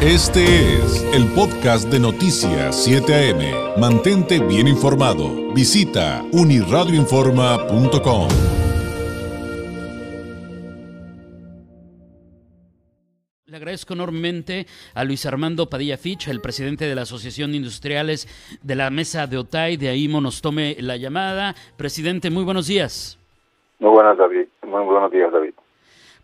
Este es el podcast de Noticias 7 AM. Mantente bien informado. Visita uniradioinforma.com. Le agradezco enormemente a Luis Armando Padilla Fitch, el presidente de la Asociación de Industriales de la Mesa de Otay. De ahí nos tome la llamada. Presidente, muy buenos días. Muy buenas, David. Muy buenos días, David.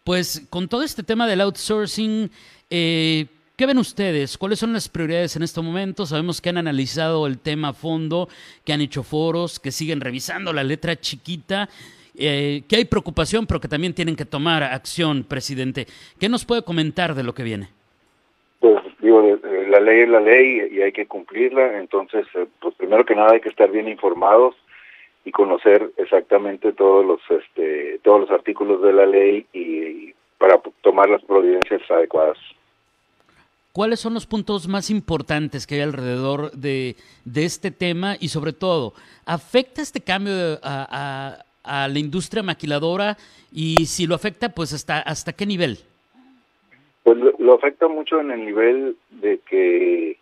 Pues con todo este tema del outsourcing, eh, ¿qué ven ustedes? ¿Cuáles son las prioridades en este momento? Sabemos que han analizado el tema a fondo, que han hecho foros, que siguen revisando la letra chiquita. Eh, que hay preocupación, pero que también tienen que tomar acción, presidente. ¿Qué nos puede comentar de lo que viene? Pues digo, la ley es la ley y hay que cumplirla, entonces, eh, pues primero que nada hay que estar bien informados y conocer exactamente todos los este, todos los artículos de la ley y, para tomar las providencias adecuadas. ¿Cuáles son los puntos más importantes que hay alrededor de, de este tema y sobre todo, afecta este cambio a, a la industria maquiladora y si lo afecta, pues hasta, hasta qué nivel? Pues lo, afecta mucho en el nivel de que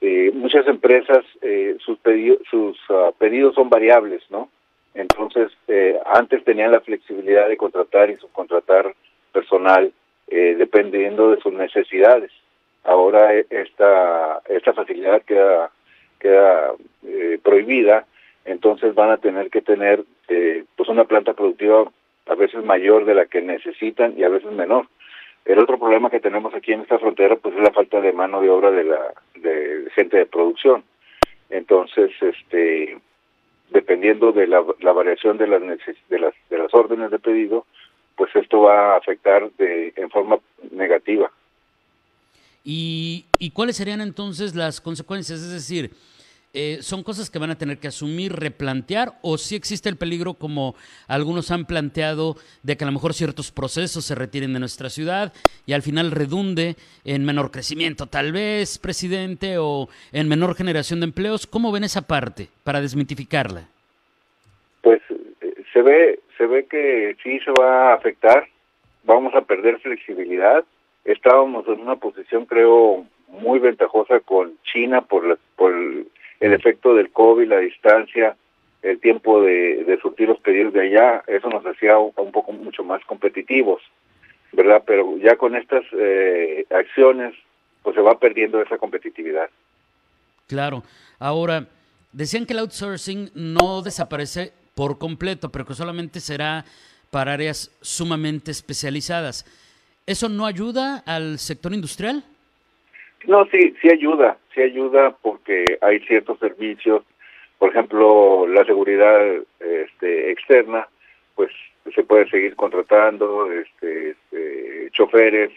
eh, muchas empresas, eh, sus, pedidos, sus ah, pedidos son variables, ¿no? Entonces, eh, antes tenían la flexibilidad de contratar y subcontratar personal dependiendo de sus necesidades. Ahora esta, esta facilidad queda, queda prohibida entonces van a tener que tener eh, pues una planta productiva a veces mayor de la que necesitan y a veces menor. El otro problema que tenemos aquí en esta frontera pues es la falta de mano de obra de la de gente de producción. Entonces, este dependiendo de la, la variación de las, de las de las órdenes de pedido, pues esto va a afectar de en forma negativa. ¿Y, y cuáles serían entonces las consecuencias? Es decir, eh, son cosas que van a tener que asumir, replantear, o si existe el peligro, como algunos han planteado, de que a lo mejor ciertos procesos se retiren de nuestra ciudad y al final redunde en menor crecimiento, tal vez, presidente, o en menor generación de empleos. ¿Cómo ven esa parte para desmitificarla? Pues eh, se ve, se ve que sí se va a afectar, vamos a perder flexibilidad. Estábamos en una posición, creo, muy ventajosa con China por, la, por el efecto del COVID, la distancia, el tiempo de, surtir los pedidos de allá, eso nos hacía un, poco mucho más competitivos, ¿verdad? Pero ya con estas eh, acciones, pues se va perdiendo esa competitividad. Claro. Ahora, decían que el outsourcing no desaparece por completo, pero que solamente será para áreas sumamente especializadas. ¿Eso no ayuda al sector industrial? No, sí, sí ayuda, sí ayuda porque hay ciertos servicios, por ejemplo, la seguridad este, externa, pues se puede seguir contratando, este, este, choferes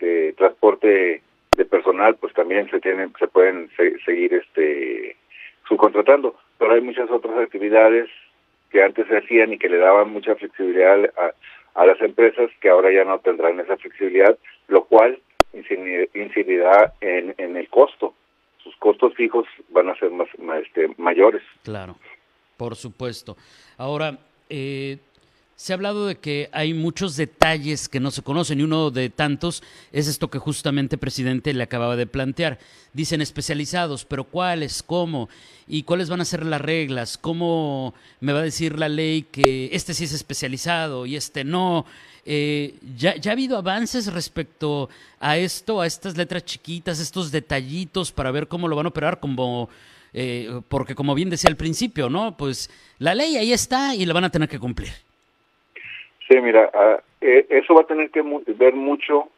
de transporte de personal, pues también se tienen, se pueden seguir este subcontratando, pero hay muchas otras actividades que antes se hacían y que le daban mucha flexibilidad a, a las empresas que ahora ya no tendrán esa flexibilidad, lo cual incidirá en, en el costo. Sus costos fijos van a ser más, este, mayores. Claro, por supuesto. Ahora, eh, se ha hablado de que hay muchos detalles que no se conocen y uno de tantos es esto que justamente el presidente le acababa de plantear. Dicen especializados, pero ¿cuáles? ¿Cómo? ¿Y cuáles van a ser las reglas? ¿Cómo me va a decir la ley que este sí es especializado y este no? Eh, ¿ya, ¿Ya ha habido avances respecto a esto, a estas letras chiquitas, estos detallitos para ver cómo lo van a operar como... Eh, porque como bien decía al principio, ¿no? Pues la ley ahí está y la van a tener que cumplir. Sí, mira, eh, eso va a tener que ver mucho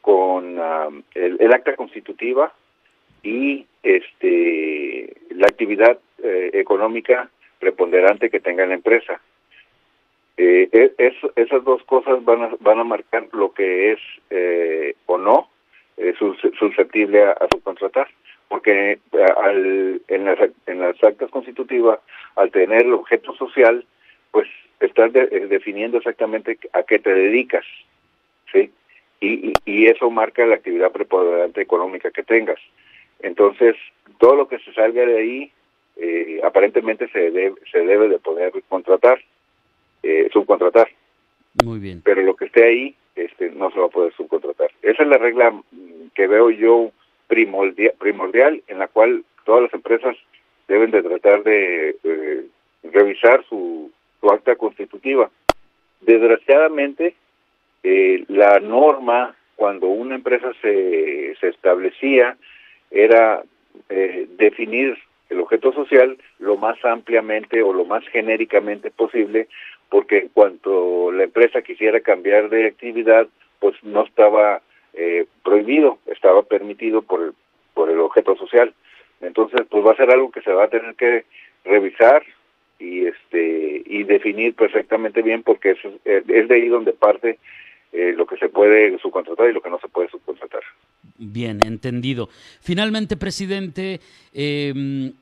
con ah, el, acta constitutiva y este la actividad eh, económica preponderante que tenga la empresa. Eh, e, esas dos cosas van a, van a marcar lo que es o no susceptible a, subcontratar, porque al, en, las, en las actas constitutivas, al tener el objeto social, estás eh, definiendo exactamente a qué te dedicas, ¿sí? Y, y, eso marca la actividad preponderante económica que tengas. Entonces, todo lo que se salga de ahí, eh, aparentemente se debe, se debe de poder contratar, eh, subcontratar. Muy bien. Pero lo que esté ahí, este, no se va a poder subcontratar. Esa es la regla que veo yo primordial, primordial, en la cual todas las empresas deben de tratar de revisar su, su acta constitutiva. Desgraciadamente, eh, la norma cuando una empresa se, se establecía era eh, definir el objeto social lo más ampliamente o lo más genéricamente posible, porque en cuanto la empresa quisiera cambiar de actividad, pues no estaba eh, prohibido, estaba permitido por el, por el objeto social. Entonces, pues va a ser algo que se va a tener que revisar y este y definir perfectamente bien, porque es, es de ahí donde parte eh, lo que se puede subcontratar y lo que no se puede subcontratar. Bien, entendido. Finalmente, presidente, em,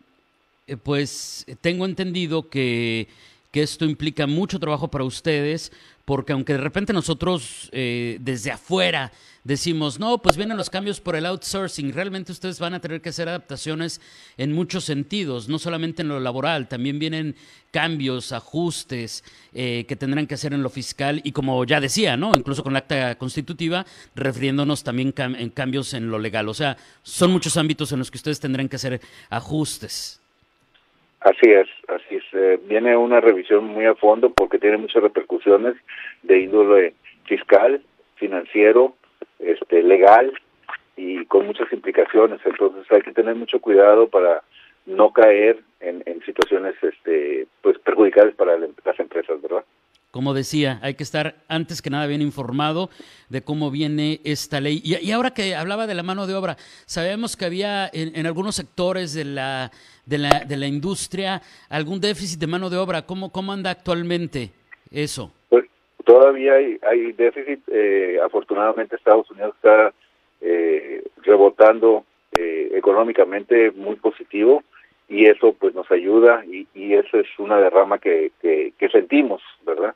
eh, pues tengo entendido que, que esto implica mucho trabajo para ustedes, porque aunque de repente nosotros eh, desde afuera decimos, no, pues vienen los cambios por el outsourcing. Realmente ustedes van a tener que hacer adaptaciones en muchos sentidos, no solamente en lo laboral, también vienen cambios, ajustes eh, que tendrán que hacer en lo fiscal y como ya decía, ¿no? Incluso con la acta constitutiva, refiriéndonos también en cambios en lo legal. O sea, son muchos ámbitos en los que ustedes tendrán que hacer ajustes. Así es, así es. Eh, viene una revisión muy a fondo porque tiene muchas repercusiones de índole fiscal, financiero, este, legal y con muchas implicaciones. Entonces hay que tener mucho cuidado para no caer en, situaciones este, pues perjudiciales para las empresas, ¿verdad? Como decía, hay que estar antes que nada bien informado de cómo viene esta ley. Y, ahora que hablaba de la mano de obra, sabemos que había en, algunos sectores de la, de, la, de la industria algún déficit de mano de obra. ¿Cómo, cómo anda actualmente eso? Pues todavía hay, hay déficit. Eh, afortunadamente Estados Unidos está eh, rebotando eh, económicamente muy positivo y eso pues nos ayuda y, y eso es una derrama que, que, sentimos, ¿verdad?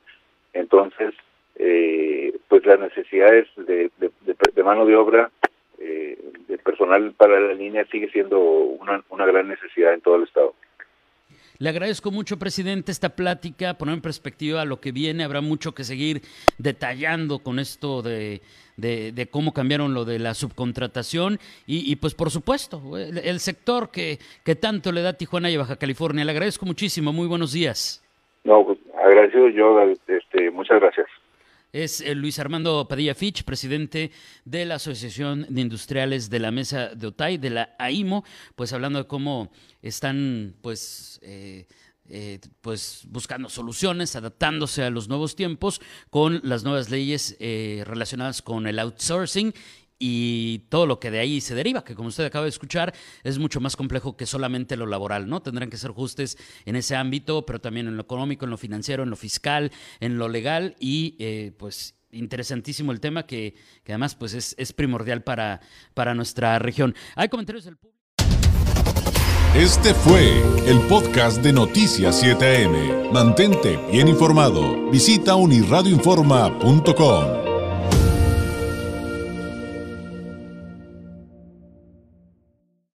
Entonces, pues las necesidades de, de, mano de obra, de personal para la línea sigue siendo una, una gran necesidad en todo el estado. Le agradezco mucho, presidente, esta plática, poner en perspectiva lo que viene. Habrá mucho que seguir detallando con esto de, de, cómo cambiaron lo de la subcontratación y, pues por supuesto, el, sector que, que, tanto le da Tijuana y Baja California. Le agradezco muchísimo. Muy buenos días. No, pues, agradecido yo, este, muchas gracias es eh, Luis Armando Padilla Fitch, presidente de la Asociación de Industriales de la Mesa de Otay, de la AIMO, pues hablando de cómo están pues eh, eh, pues buscando soluciones, adaptándose a los nuevos tiempos con las nuevas leyes relacionadas con el outsourcing y todo lo que de ahí se deriva, que como usted acaba de escuchar, es mucho más complejo que solamente lo laboral, ¿no? Tendrán que ser ajustes en ese ámbito, pero también en lo económico, en lo financiero, en lo fiscal, en lo legal y eh, pues interesantísimo el tema que, que además pues es, es, primordial para, para nuestra región. Hay comentarios del público. Este fue el podcast de Noticias 7am. Mantente bien informado. Visita unirradioinforma.com.